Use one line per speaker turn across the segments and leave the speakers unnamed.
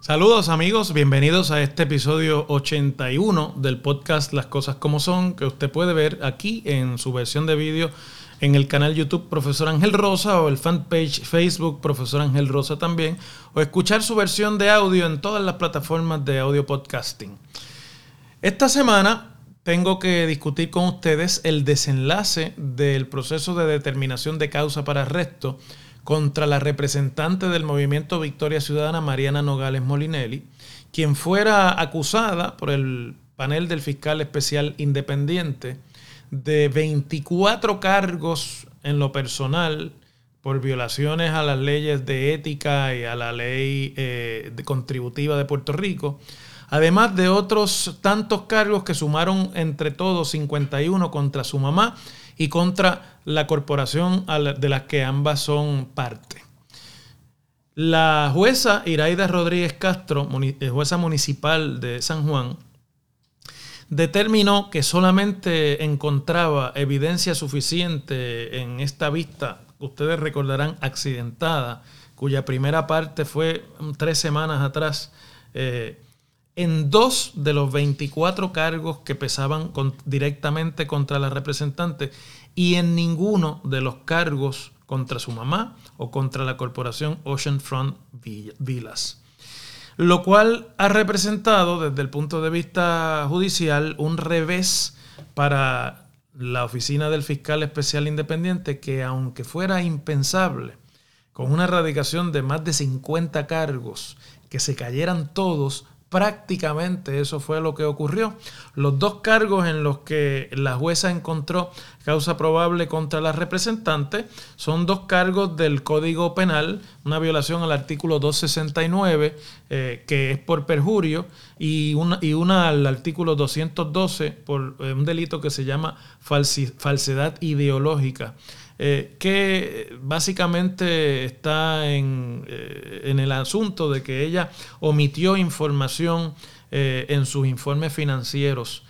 Saludos amigos, bienvenidos a este episodio 81 del podcast Las Cosas como Son, que usted puede ver aquí en su versión de vídeo en el canal YouTube Profesor Ángel Rosa o el fanpage Facebook Profesor Ángel Rosa también, o escuchar su versión de audio en todas las plataformas de audio podcasting. Esta semana tengo que discutir con ustedes el desenlace del proceso de determinación de causa para arresto contra la representante del movimiento Victoria Ciudadana, Mariana Nogales Molinelli, quien fuera acusada por el panel del fiscal especial independiente de 24 cargos en lo personal por violaciones a las leyes de ética y a la ley eh, contributiva de Puerto Rico, además de otros tantos cargos que sumaron entre todos 51 contra su mamá y contra la corporación de la que ambas son parte. La jueza Iraida Rodríguez Castro, eh, jueza municipal de San Juan, determinó que solamente encontraba evidencia suficiente en esta vista, ustedes recordarán, accidentada, cuya primera parte fue tres semanas atrás, eh, en dos de los 24 cargos que pesaban directamente contra la representante y en ninguno de los cargos contra su mamá o contra la corporación Oceanfront Villas. Lo cual ha representado desde el punto de vista judicial un revés para la oficina del fiscal especial independiente que aunque fuera impensable, con una erradicación de más de 50 cargos, que se cayeran todos, Prácticamente eso fue lo que ocurrió. Los dos cargos en los que la jueza encontró causa probable contra la representante son dos cargos del Código Penal, una violación al artículo 269, eh, que es por perjurio, y una, y una al artículo 212 por eh, un delito que se llama falsedad ideológica. Eh, que básicamente está en, eh, en, el asunto de que ella omitió información eh, en sus informes financieros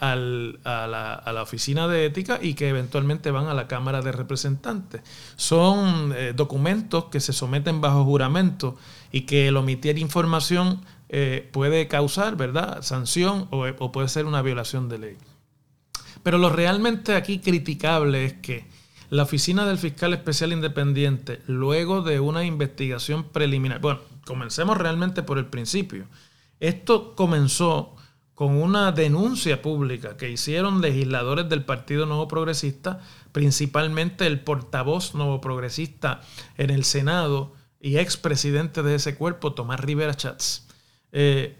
a, la, oficina de ética y que eventualmente van a la Cámara de Representantes. Son documentos que se someten bajo juramento y que el omitir información puede causar, ¿verdad?, sanción o puede ser una violación de ley. Pero lo realmente aquí criticable es que la oficina del fiscal especial independiente, luego de una investigación preliminar, bueno, comencemos realmente por el principio. Esto comenzó con una denuncia pública que hicieron legisladores del Partido Nuevo Progresista, principalmente el portavoz nuevo progresista en el Senado y expresidente de ese cuerpo, Tomás Rivera Chats. Eh,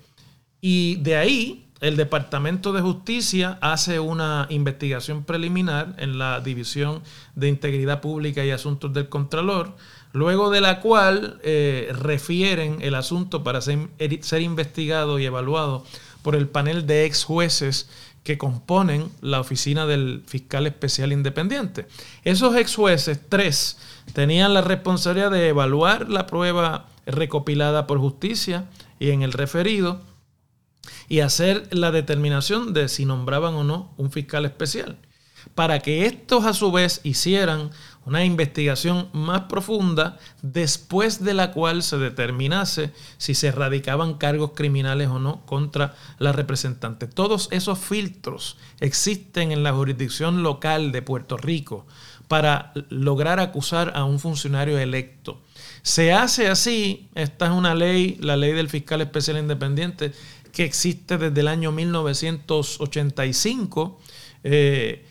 y de ahí el Departamento de Justicia hace una investigación preliminar en la División de Integridad Pública y Asuntos del Contralor, luego de la cual eh, refieren el asunto para ser, ser investigado y evaluado por el panel de ex jueces que componen la oficina del fiscal especial independiente. Esos ex jueces, tres, tenían la responsabilidad de evaluar la prueba recopilada por justicia y en el referido, y hacer la determinación de si nombraban o no un fiscal especial. Para que estos a su vez hicieran una investigación más profunda después de la cual se determinase si se erradicaban cargos criminales o no contra la representante. Todos esos filtros existen en la jurisdicción local de Puerto Rico para lograr acusar a un funcionario electo. Se hace así, esta es una ley, la ley del fiscal especial independiente, que existe desde el año 1985, eh,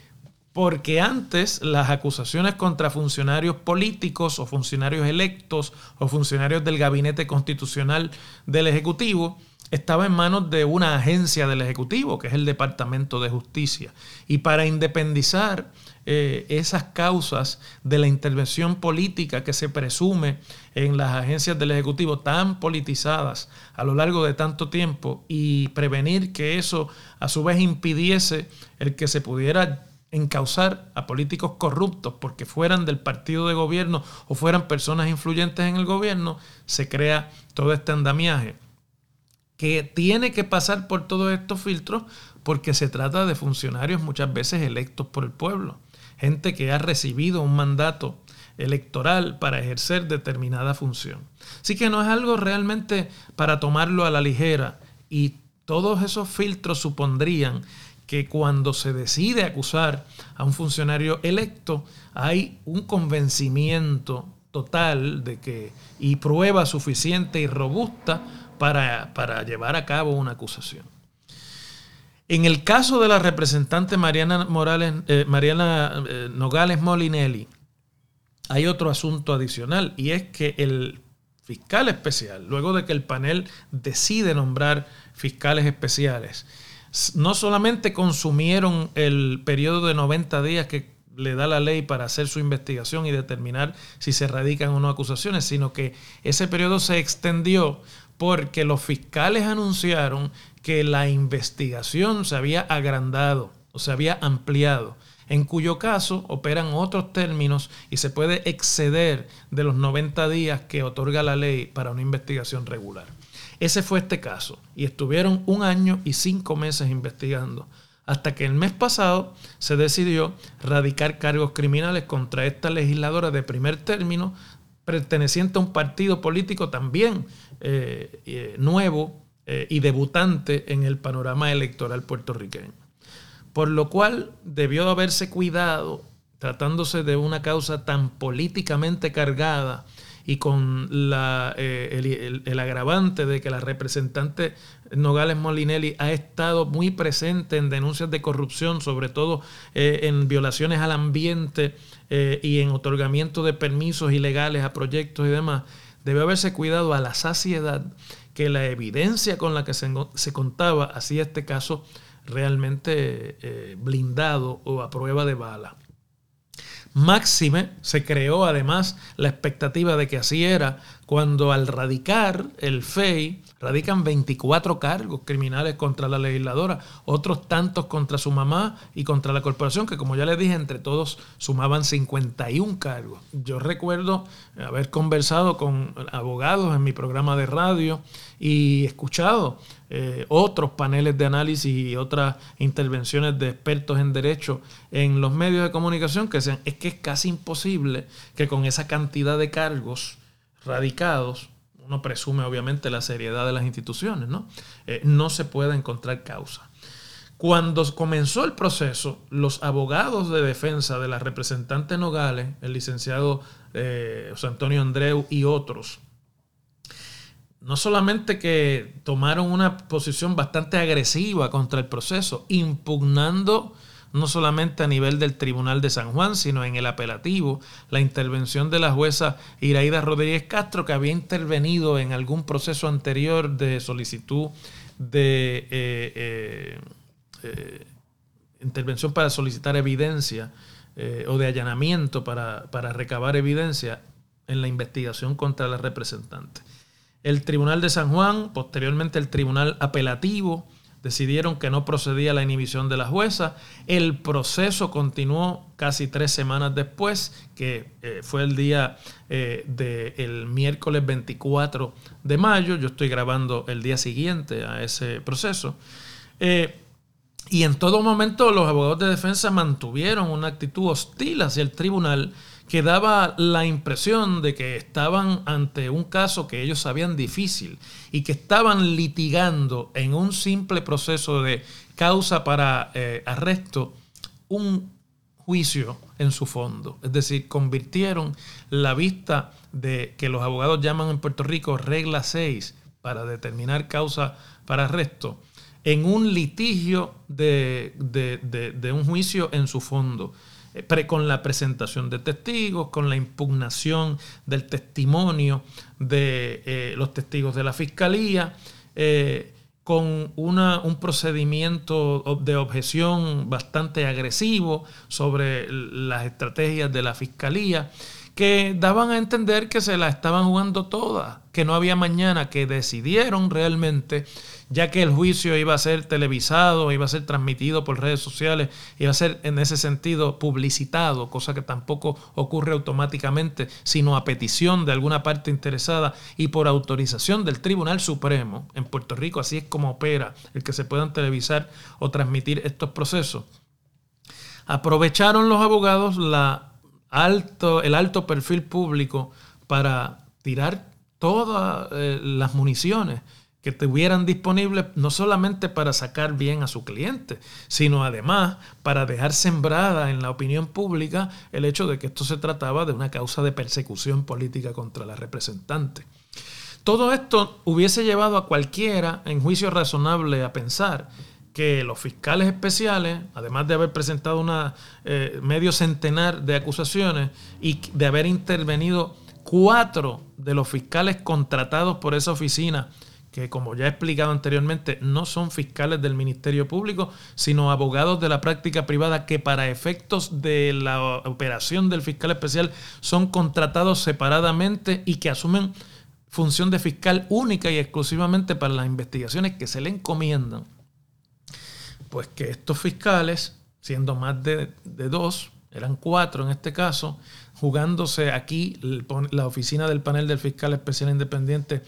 porque antes las acusaciones contra funcionarios políticos o funcionarios electos o funcionarios del gabinete constitucional del Ejecutivo estaba en manos de una agencia del Ejecutivo, que es el Departamento de Justicia. Y para independizar eh, esas causas de la intervención política que se presume en las agencias del Ejecutivo tan politizadas a lo largo de tanto tiempo y prevenir que eso a su vez impidiese el que se pudiera encausar a políticos corruptos porque fueran del partido de gobierno o fueran personas influyentes en el gobierno, se crea todo este andamiaje que tiene que pasar por todos estos filtros porque se trata de funcionarios muchas veces electos por el pueblo, gente que ha recibido un mandato electoral para ejercer determinada función. Así que no es algo realmente para tomarlo a la ligera y todos esos filtros supondrían que cuando se decide acusar a un funcionario electo hay un convencimiento total de que y prueba suficiente y robusta para, llevar a cabo una acusación. En el caso de la representante Mariana, Morales, eh, Mariana eh, Nogales Molinelli, hay otro asunto adicional y es que el fiscal especial, luego de que el panel decide nombrar fiscales especiales, no solamente consumieron el periodo de 90 días que le da la ley para hacer su investigación y determinar si se radican o no acusaciones, sino que ese periodo se extendió porque los fiscales anunciaron que la investigación se había agrandado o se había ampliado, en cuyo caso operan otros términos y se puede exceder de los 90 días que otorga la ley para una investigación regular. Ese fue este caso y estuvieron un año y cinco meses investigando hasta que el mes pasado se decidió radicar cargos criminales contra esta legisladora de primer término perteneciente a un partido político también eh, eh, nuevo eh, y debutante en el panorama electoral puertorriqueño. Por lo cual debió haberse cuidado, tratándose de una causa tan políticamente cargada, y con el, agravante de que la representante Nogales Molinelli ha estado muy presente en denuncias de corrupción, sobre todo en violaciones al ambiente eh, y en otorgamiento de permisos ilegales a proyectos y demás, debe haberse cuidado a la saciedad que la evidencia con la que se, se contaba hacía este caso realmente blindado o a prueba de bala. Máxime se creó además la expectativa de que así era cuando al radicar el FEI, radican 24 cargos criminales contra la legisladora, otros tantos contra su mamá y contra la corporación, que como ya les dije, entre todos sumaban 51 cargos. Yo recuerdo haber conversado con abogados en mi programa de radio y escuchado eh, otros paneles de análisis y otras intervenciones de expertos en derecho en los medios de comunicación que decían es que es casi imposible que con esa cantidad de cargos radicados, uno presume obviamente la seriedad de las instituciones, ¿no? Eh, no se pueda encontrar causa. Cuando comenzó el proceso, los abogados de defensa de la representante Nogales, el licenciado eh, José Antonio Andreu y otros, no solamente que tomaron una posición bastante agresiva contra el proceso, impugnando no solamente a nivel del Tribunal de San Juan, sino en el apelativo, la intervención de la jueza Iraida Rodríguez Castro, que había intervenido en algún proceso anterior de solicitud de eh, eh, eh, intervención para solicitar evidencia o de allanamiento para, para recabar evidencia en la investigación contra la representante. El Tribunal de San Juan, posteriormente el Tribunal Apelativo, decidieron que no procedía la inhibición de la jueza. El proceso continuó casi tres semanas después, que eh, fue el día eh, del miércoles 24 de mayo. Yo estoy grabando el día siguiente a ese proceso. Eh, y en todo momento los abogados de defensa mantuvieron una actitud hostil hacia el tribunal que daba la impresión de que estaban ante un caso que ellos sabían difícil y que estaban litigando en un simple proceso de causa para eh, arresto un juicio en su fondo. Es decir, convirtieron la vista de que los abogados llaman en Puerto Rico regla 6 para determinar causa para arresto en un litigio de, de un juicio en su fondo con la presentación de testigos, con la impugnación del testimonio de eh, los testigos de la fiscalía, eh, con un procedimiento de objeción bastante agresivo sobre las estrategias de la fiscalía, que daban a entender que se la estaban jugando toda, que no había mañana, que decidieron realmente, ya que el juicio iba a ser televisado, iba a ser transmitido por redes sociales, iba a ser en ese sentido publicitado, cosa que tampoco ocurre automáticamente, sino a petición de alguna parte interesada y por autorización del Tribunal Supremo en Puerto Rico, así es como opera el que se puedan televisar o transmitir estos procesos. Aprovecharon los abogados la alto, el alto perfil público para tirar todas eh, las municiones que tuvieran disponibles no solamente para sacar bien a su cliente, sino además para dejar sembrada en la opinión pública el hecho de que esto se trataba de una causa de persecución política contra la representante. Todo esto hubiese llevado a cualquiera en juicio razonable a pensar que los fiscales especiales, además de haber presentado una eh, medio centenar de acusaciones y de haber intervenido cuatro de los fiscales contratados por esa oficina, que como ya he explicado anteriormente, no son fiscales del Ministerio Público, sino abogados de la práctica privada que para efectos de la operación del fiscal especial son contratados separadamente y que asumen función de fiscal única y exclusivamente para las investigaciones que se le encomiendan pues que estos fiscales, siendo más de, dos, eran cuatro en este caso, jugándose aquí la oficina del panel del fiscal especial independiente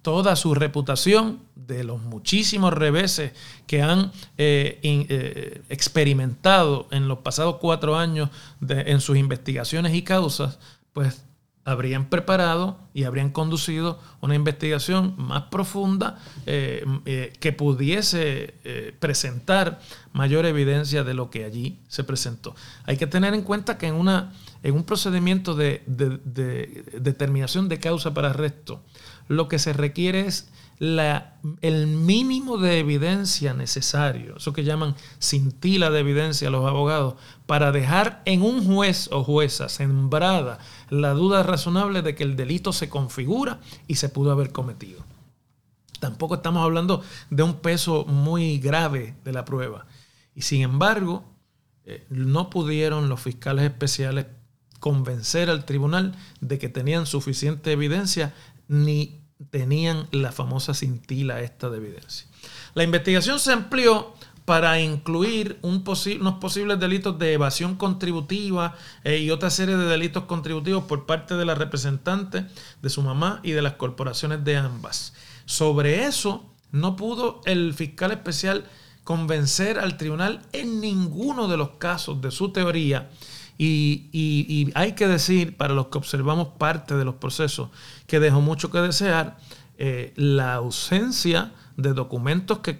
toda su reputación de los muchísimos reveses que han eh, eh, experimentado en los pasados cuatro años en sus investigaciones y causas, pues habrían preparado y habrían conducido una investigación más profunda eh, eh, que pudiese eh, presentar mayor evidencia de lo que allí se presentó. Hay que tener en cuenta que en, una, en un procedimiento de, de determinación de causa para arresto, lo que se requiere es el mínimo de evidencia necesario, eso que llaman cintila de evidencia los abogados, para dejar en un juez o jueza sembrada la duda razonable de que el delito se configura y se pudo haber cometido. Tampoco estamos hablando de un peso muy grave de la prueba. Y sin embargo, eh, no pudieron los fiscales especiales convencer al tribunal de que tenían suficiente evidencia ni tenían la famosa cintila esta de evidencia. La investigación se amplió para incluir unos posibles delitos de evasión contributiva eh, y otra serie de delitos contributivos por parte de la representante, de su mamá y de las corporaciones de ambas. Sobre eso no pudo el fiscal especial convencer al tribunal en ninguno de los casos de su teoría y, hay que decir, para los que observamos parte de los procesos, que dejó mucho que desear eh, la ausencia de documentos que,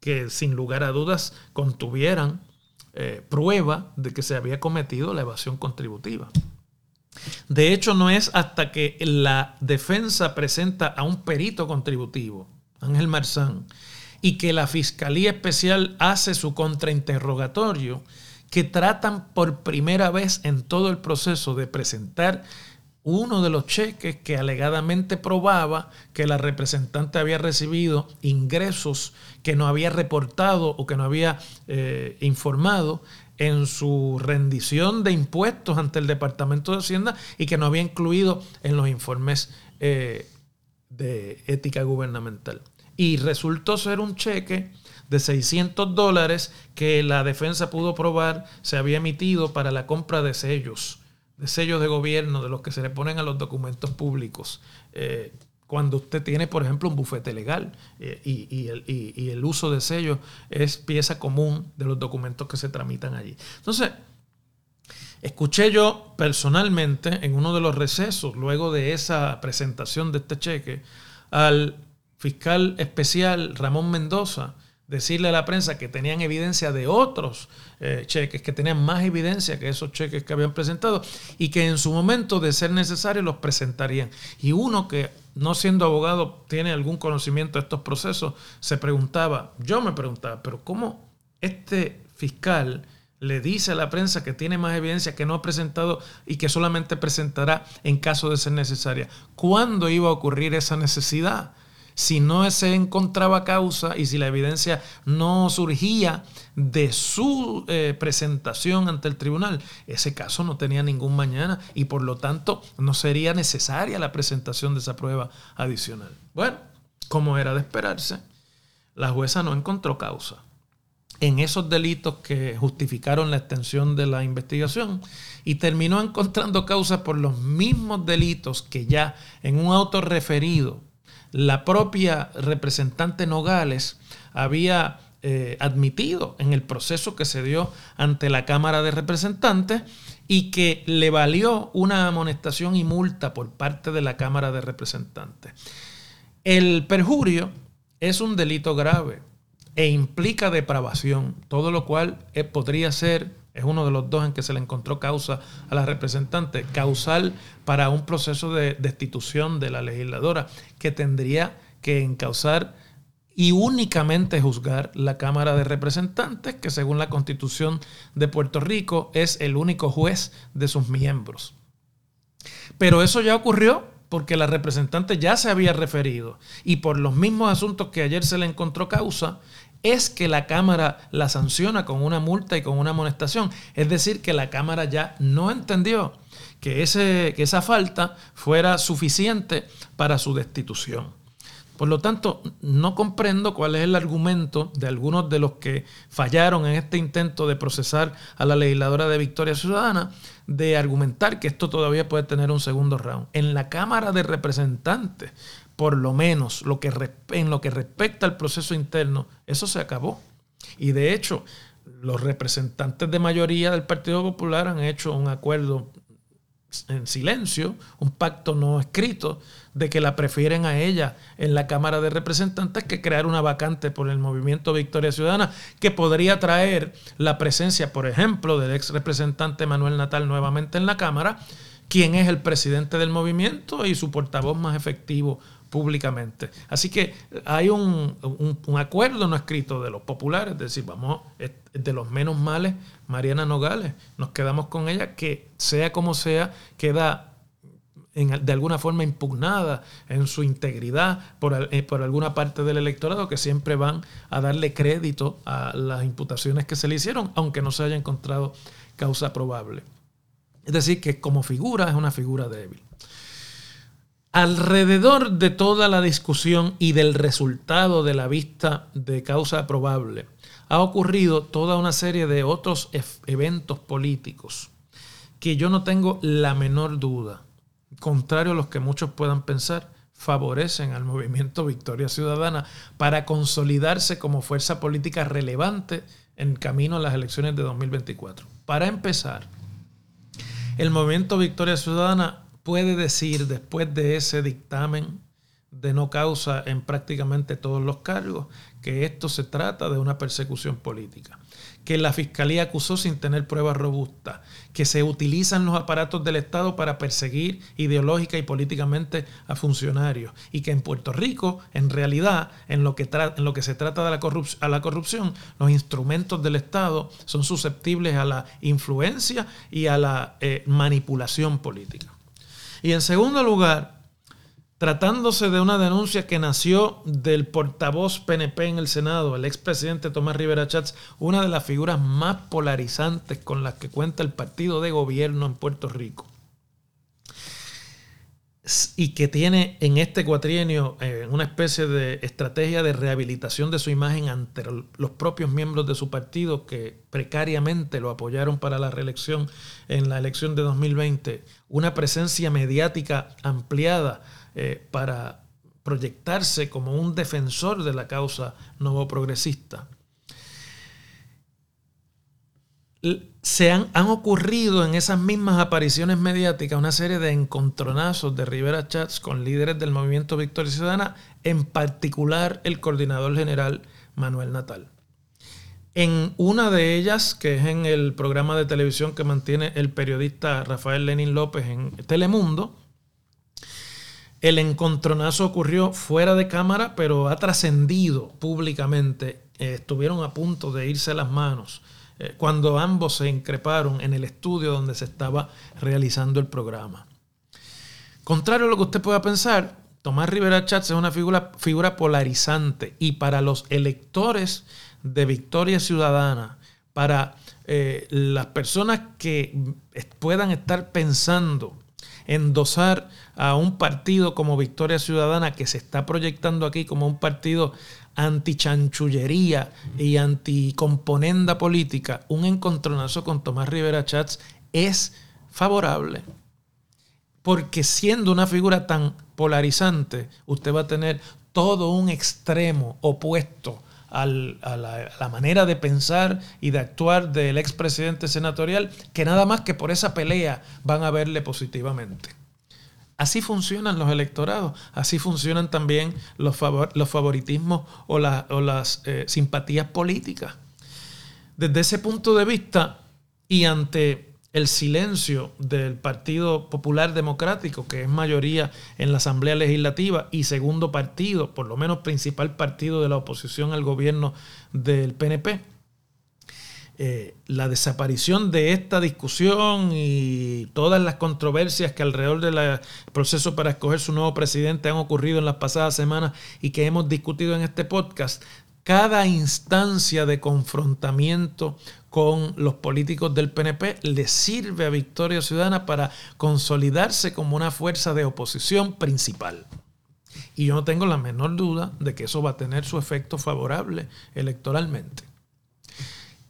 que, sin lugar a dudas contuvieran eh, prueba de que se había cometido la evasión contributiva. De hecho, no es hasta que la defensa presenta a un perito contributivo, Ángel Marzán, y que la Fiscalía Especial hace su contrainterrogatorio, que tratan por primera vez en todo el proceso de presentar uno de los cheques que alegadamente probaba que la representante había recibido ingresos que no había reportado o que no había eh, informado en su rendición de impuestos ante el Departamento de Hacienda y que no había incluido en los informes eh, de ética gubernamental. Y resultó ser un cheque de 600 dólares que la defensa pudo probar se había emitido para la compra de sellos, de sellos de gobierno, de los que se le ponen a los documentos públicos. Eh, cuando usted tiene, por ejemplo, un bufete legal eh, y, el, y, el, uso de sellos es pieza común de los documentos que se tramitan allí. Entonces, escuché yo personalmente en uno de los recesos, luego de esa presentación de este cheque, al fiscal especial Ramón Mendoza, decirle a la prensa que tenían evidencia de otros eh, cheques, que tenían más evidencia que esos cheques que habían presentado y que en su momento de ser necesario los presentarían. Y uno que no siendo abogado tiene algún conocimiento de estos procesos, se preguntaba, yo me preguntaba, pero ¿cómo este fiscal le dice a la prensa que tiene más evidencia que no ha presentado y que solamente presentará en caso de ser necesaria? ¿Cuándo iba a ocurrir esa necesidad? Si no se encontraba causa y si la evidencia no surgía de su eh, presentación ante el tribunal, ese caso no tenía ningún mañana y por lo tanto no sería necesaria la presentación de esa prueba adicional. Bueno, como era de esperarse, la jueza no encontró causa en esos delitos que justificaron la extensión de la investigación y terminó encontrando causa por los mismos delitos que ya en un auto referido la propia representante Nogales había eh, admitido en el proceso que se dio ante la Cámara de Representantes y que le valió una amonestación y multa por parte de la Cámara de Representantes. El perjurio es un delito grave e implica depravación, todo lo cual eh, podría ser es uno de los dos en que se le encontró causa a la representante, causal para un proceso de destitución de la legisladora que tendría que encauzar y únicamente juzgar la Cámara de Representantes, que según la Constitución de Puerto Rico es el único juez de sus miembros. Pero eso ya ocurrió porque la representante ya se había referido y por los mismos asuntos que ayer se le encontró causa, es que la Cámara la sanciona con una multa y con una amonestación. Es decir, que la Cámara ya no entendió que, ese, que esa falta fuera suficiente para su destitución. Por lo tanto, no comprendo cuál es el argumento de algunos de los que fallaron en este intento de procesar a la legisladora de Victoria Ciudadana de argumentar que esto todavía puede tener un segundo round. En la Cámara de Representantes por lo menos lo que, en lo que respecta al proceso interno, eso se acabó. Y de hecho, los representantes de mayoría del Partido Popular han hecho un acuerdo en silencio, un pacto no escrito, de que la prefieren a ella en la Cámara de Representantes que crear una vacante por el movimiento Victoria Ciudadana, que podría traer la presencia, por ejemplo, del ex representante Manuel Natal nuevamente en la Cámara, quien es el presidente del movimiento y su portavoz más efectivo públicamente. Así que hay un, acuerdo no escrito de los populares, es decir, vamos, de los menos males, Mariana Nogales, nos quedamos con ella, que sea como sea, queda de alguna forma impugnada en su integridad eh, por, alguna parte del electorado que siempre van a darle crédito a las imputaciones que se le hicieron, aunque no se haya encontrado causa probable. Es decir, que como figura es una figura débil. Alrededor de toda la discusión y del resultado de la vista de causa probable, ha ocurrido toda una serie de otros eventos políticos que yo no tengo la menor duda, contrario a los que muchos puedan pensar, favorecen al movimiento Victoria Ciudadana para consolidarse como fuerza política relevante en camino a las elecciones de 2024. Para empezar, el movimiento Victoria Ciudadana puede decir después de ese dictamen de no causa en prácticamente todos los cargos que esto se trata de una persecución política. Que la Fiscalía acusó sin tener pruebas robustas, que se utilizan los aparatos del Estado para perseguir ideológica y políticamente a funcionarios. Y que en Puerto Rico, en realidad, en lo que, se trata de la, a la corrupción, los instrumentos del Estado son susceptibles a la influencia y a la eh, manipulación política. Y en segundo lugar, tratándose de una denuncia que nació del portavoz PNP en el Senado, el expresidente Tomás Rivera Chats, una de las figuras más polarizantes con las que cuenta el partido de gobierno en Puerto Rico. Y que tiene en este cuatrienio eh, una especie de estrategia de rehabilitación de su imagen ante los propios miembros de su partido que precariamente lo apoyaron para la reelección en la elección de 2020, una presencia mediática ampliada eh, para proyectarse como un defensor de la causa nuevo progresista. Se han, han, ocurrido en esas mismas apariciones mediáticas una serie de encontronazos de Rivera Chats con líderes del movimiento Victoria Ciudadana, en particular el coordinador general Manuel Natal. En una de ellas, que es en el programa de televisión que mantiene el periodista Rafael Lenin López en Telemundo, el encontronazo ocurrió fuera de cámara, pero ha trascendido públicamente. Eh, estuvieron a punto de irse las manos eh, cuando ambos se increparon en el estudio donde se estaba realizando el programa. Contrario a lo que usted pueda pensar, Tomás Rivera Chats es una figura, polarizante y para los electores de Victoria Ciudadana, para eh, las personas que puedan estar pensando endosar a un partido como Victoria Ciudadana que se está proyectando aquí como un partido antichanchullería y anticomponenda política, un encontronazo con Tomás Rivera Chats es favorable. Porque siendo una figura tan polarizante, usted va a tener todo un extremo opuesto a, la, la, manera de pensar y de actuar del expresidente senatorial, que nada más que por esa pelea van a verle positivamente. Así funcionan los electorados, así funcionan también los, favoritismos o, o las eh, simpatías políticas. Desde ese punto de vista y ante el silencio del Partido Popular Democrático, que es mayoría en la Asamblea Legislativa y segundo partido, por lo menos principal partido de la oposición al gobierno del PNP, eh, la desaparición de esta discusión y todas las controversias que alrededor del proceso para escoger su nuevo presidente han ocurrido en las pasadas semanas y que hemos discutido en este podcast, cada instancia de confrontamiento con los políticos del PNP le sirve a Victoria Ciudadana para consolidarse como una fuerza de oposición principal. Y yo no tengo la menor duda de que eso va a tener su efecto favorable electoralmente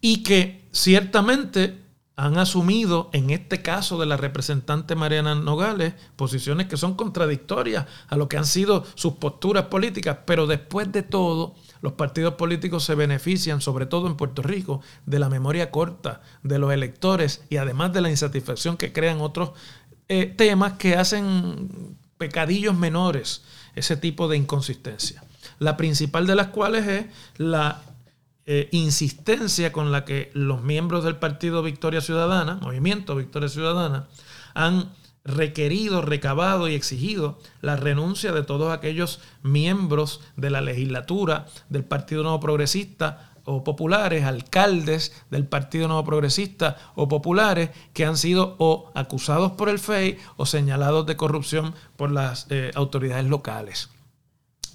y que ciertamente han asumido, en este caso de la representante Mariana Nogales, posiciones que son contradictorias a lo que han sido sus posturas políticas, pero después de todo, los partidos políticos se benefician, sobre todo en Puerto Rico, de la memoria corta de los electores y además de la insatisfacción que crean otros eh, temas que hacen pecadillos menores, ese tipo de inconsistencia. La principal de las cuales es la eh, insistencia con la que los miembros del Partido Victoria Ciudadana, Movimiento Victoria Ciudadana, han requerido, recabado y exigido la renuncia de todos aquellos miembros de la legislatura del Partido Nuevo Progresista o populares, alcaldes del Partido Nuevo Progresista o populares que han sido o acusados por el FEI o señalados de corrupción por las eh, autoridades locales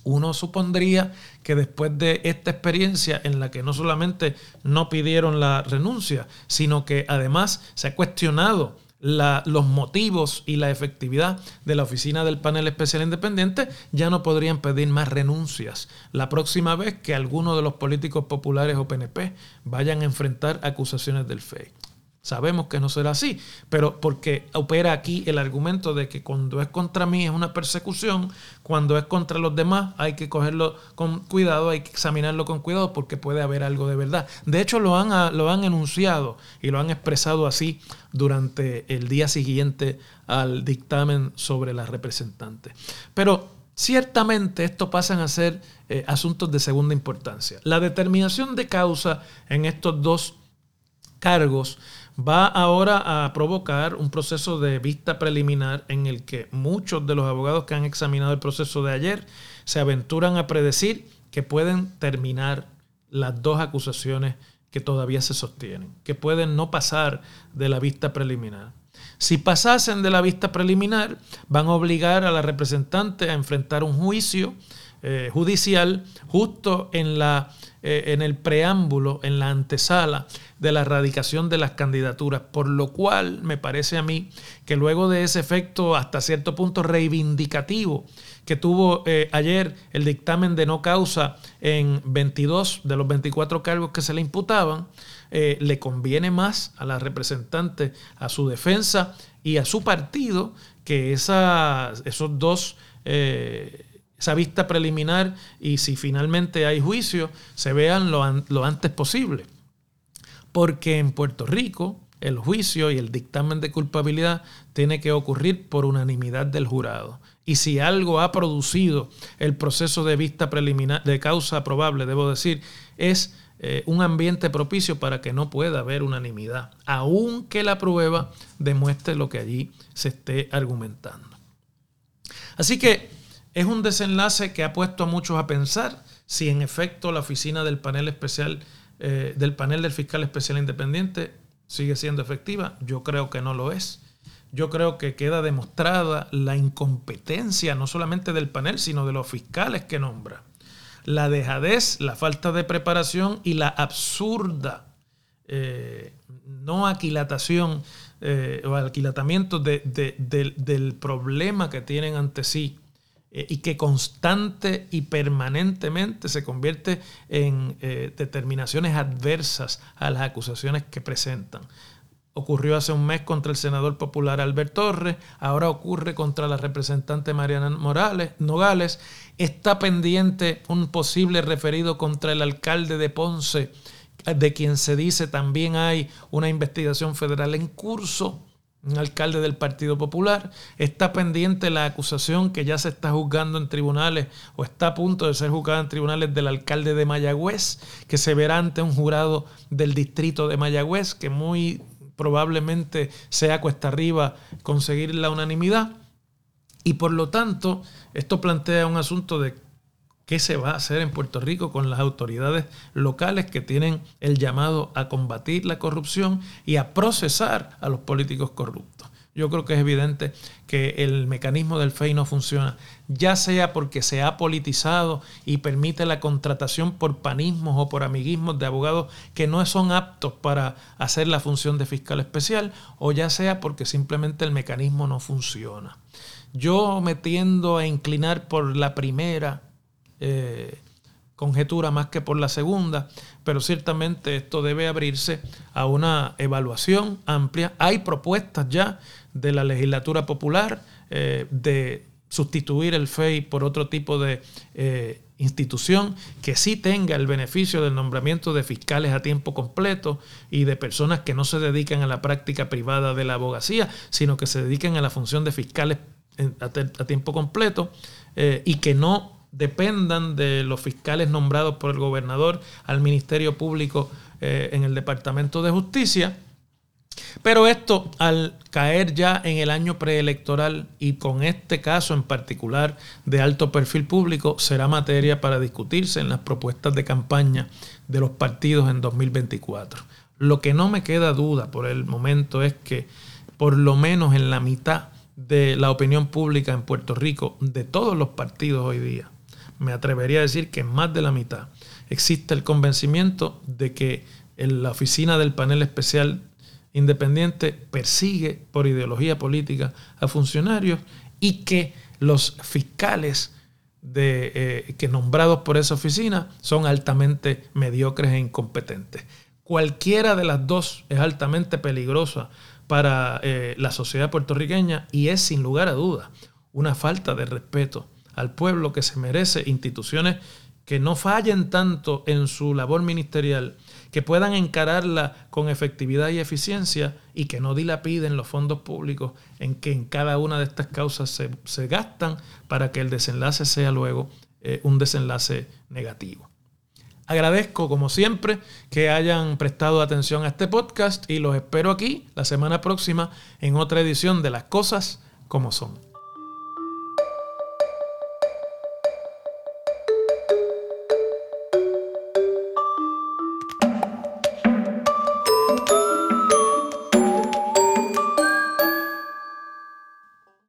uno supondría que después de esta experiencia en la que no solamente no pidieron la renuncia, sino que además se ha cuestionado los motivos y la efectividad de la oficina del panel especial independiente, ya no podrían pedir más renuncias la próxima vez que alguno de los políticos populares o PNP vayan a enfrentar acusaciones del FEI. Sabemos que no será así, pero porque opera aquí el argumento de que cuando es contra mí es una persecución, cuando es contra los demás hay que cogerlo con cuidado, hay que examinarlo con cuidado porque puede haber algo de verdad. De hecho lo han, ah, lo han enunciado y lo han expresado así durante el día siguiente al dictamen sobre la representante. Pero ciertamente esto pasan a ser eh, asuntos de segunda importancia. La determinación de causa en estos dos cargos va ahora a provocar un proceso de vista preliminar en el que muchos de los abogados que han examinado el proceso de ayer se aventuran a predecir que pueden terminar las dos acusaciones que todavía se sostienen, que pueden no pasar de la vista preliminar. Si pasasen de la vista preliminar, van a obligar a la representante a enfrentar un juicio eh, judicial justo en, la, eh, en el preámbulo, en la antesala de la erradicación de las candidaturas, por lo cual me parece a mí que luego de ese efecto hasta cierto punto reivindicativo que tuvo eh, ayer el dictamen de no causa en 22 de los 24 cargos que se le imputaban, le conviene más a la representante, a su defensa y a su partido que esos dos esa vista preliminar y si finalmente hay juicio, se vean lo, antes posible. Porque en Puerto Rico el juicio y el dictamen de culpabilidad tiene que ocurrir por unanimidad del jurado. Y si algo ha producido el proceso de vista preliminar, de causa probable, debo decir, es eh, un ambiente propicio para que no pueda haber unanimidad, aunque la prueba demuestre lo que allí se esté argumentando. Así que es un desenlace que ha puesto a muchos a pensar si en efecto la oficina del panel especial, eh, del panel del fiscal especial independiente sigue siendo efectiva. Yo creo que no lo es. yo creo que queda demostrada la incompetencia no solamente del panel, sino de los fiscales que nombra. La dejadez, la falta de preparación y la absurda eh, no aquilatación eh, o alquilatamiento del problema que tienen ante sí eh, y que constante y permanentemente se convierte en determinaciones adversas a las acusaciones que presentan. Ocurrió hace un mes contra el senador popular Albert Torres, ahora ocurre contra la representante Mariana Morales, Nogales, está pendiente un posible referido contra el alcalde de Ponce, de quien se dice también hay una investigación federal en curso, un alcalde del Partido Popular, está pendiente la acusación que ya se está juzgando en tribunales o está a punto de ser juzgada en tribunales del alcalde de Mayagüez, que se verá ante un jurado del distrito de Mayagüez, que muy probablemente sea cuesta arriba conseguir la unanimidad. Y por lo tanto, esto plantea un asunto de qué se va a hacer en Puerto Rico con las autoridades locales que tienen el llamado a combatir la corrupción y a procesar a los políticos corruptos. Yo creo que es evidente que el mecanismo del FEI no funciona, ya sea porque se ha politizado y permite la contratación por panismos o por amiguismos de abogados que no son aptos para hacer la función de fiscal especial, o ya sea porque simplemente el mecanismo no funciona. Yo me tiendo a inclinar por la primera eh, conjetura más que por la segunda, pero ciertamente esto debe abrirse a una evaluación amplia. Hay propuestas ya de la legislatura popular eh, de sustituir el FEI por otro tipo de eh, institución que sí tenga el beneficio del nombramiento de fiscales a tiempo completo y de personas que no se dedican a la práctica privada de la abogacía, sino que se dediquen a la función de fiscales a, tiempo completo y que no dependan de los fiscales nombrados por el gobernador al Ministerio Público eh, en el Departamento de Justicia. Pero esto, al caer ya en el año preelectoral y con este caso en particular de alto perfil público, será materia para discutirse en las propuestas de campaña de los partidos en 2024. Lo que no me queda duda por el momento es que por lo menos en la mitad de la opinión pública en Puerto Rico, de todos los partidos hoy día, me atrevería a decir que en más de la mitad existe el convencimiento de que la oficina del panel especial independiente persigue por ideología política a funcionarios y que los fiscales eh, que nombrados por esa oficina son altamente mediocres e incompetentes. Cualquiera de las dos es altamente peligrosa para eh, la sociedad puertorriqueña y es sin lugar a duda una falta de respeto al pueblo que se merece instituciones que no fallen tanto en su labor ministerial, que puedan encararla con efectividad y eficiencia y que no dilapiden los fondos públicos en que en cada una de estas causas se, gastan para que el desenlace sea luego eh, un desenlace negativo. Agradezco, como siempre, que hayan prestado atención a este podcast y los espero aquí la semana próxima en otra edición de Las Cosas como Son.